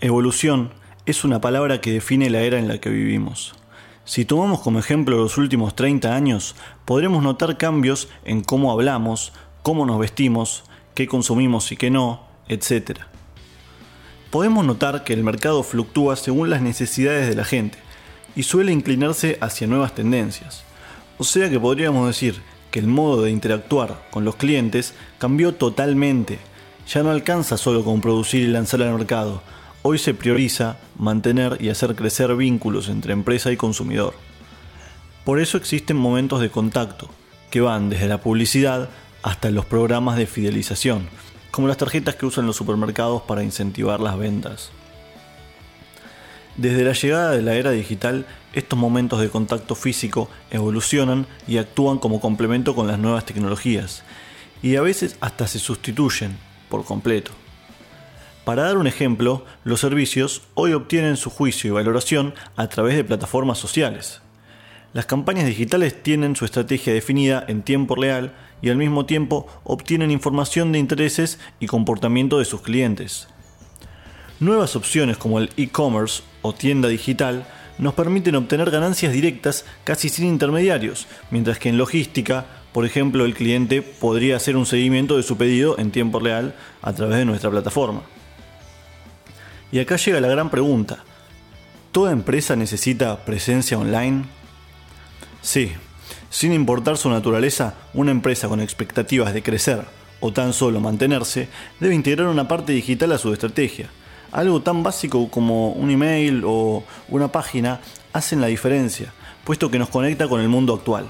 Evolución es una palabra que define la era en la que vivimos. Si tomamos como ejemplo los últimos 30 años, podremos notar cambios en cómo hablamos, cómo nos vestimos, qué consumimos y qué no, etc. Podemos notar que el mercado fluctúa según las necesidades de la gente y suele inclinarse hacia nuevas tendencias. O sea que podríamos decir que el modo de interactuar con los clientes cambió totalmente. Ya no alcanza solo con producir y lanzar al mercado, Hoy se prioriza mantener y hacer crecer vínculos entre empresa y consumidor. Por eso existen momentos de contacto, que van desde la publicidad hasta los programas de fidelización, como las tarjetas que usan los supermercados para incentivar las ventas. Desde la llegada de la era digital, estos momentos de contacto físico evolucionan y actúan como complemento con las nuevas tecnologías, y a veces hasta se sustituyen por completo. Para dar un ejemplo, los servicios hoy obtienen su juicio y valoración a través de plataformas sociales. Las campañas digitales tienen su estrategia definida en tiempo real y al mismo tiempo obtienen información de intereses y comportamiento de sus clientes. Nuevas opciones como el e-commerce o tienda digital nos permiten obtener ganancias directas casi sin intermediarios, mientras que en logística, por ejemplo, el cliente podría hacer un seguimiento de su pedido en tiempo real a través de nuestra plataforma. Y acá llega la gran pregunta. ¿Toda empresa necesita presencia online? Sí, sin importar su naturaleza, una empresa con expectativas de crecer o tan solo mantenerse debe integrar una parte digital a su estrategia. Algo tan básico como un email o una página hacen la diferencia, puesto que nos conecta con el mundo actual.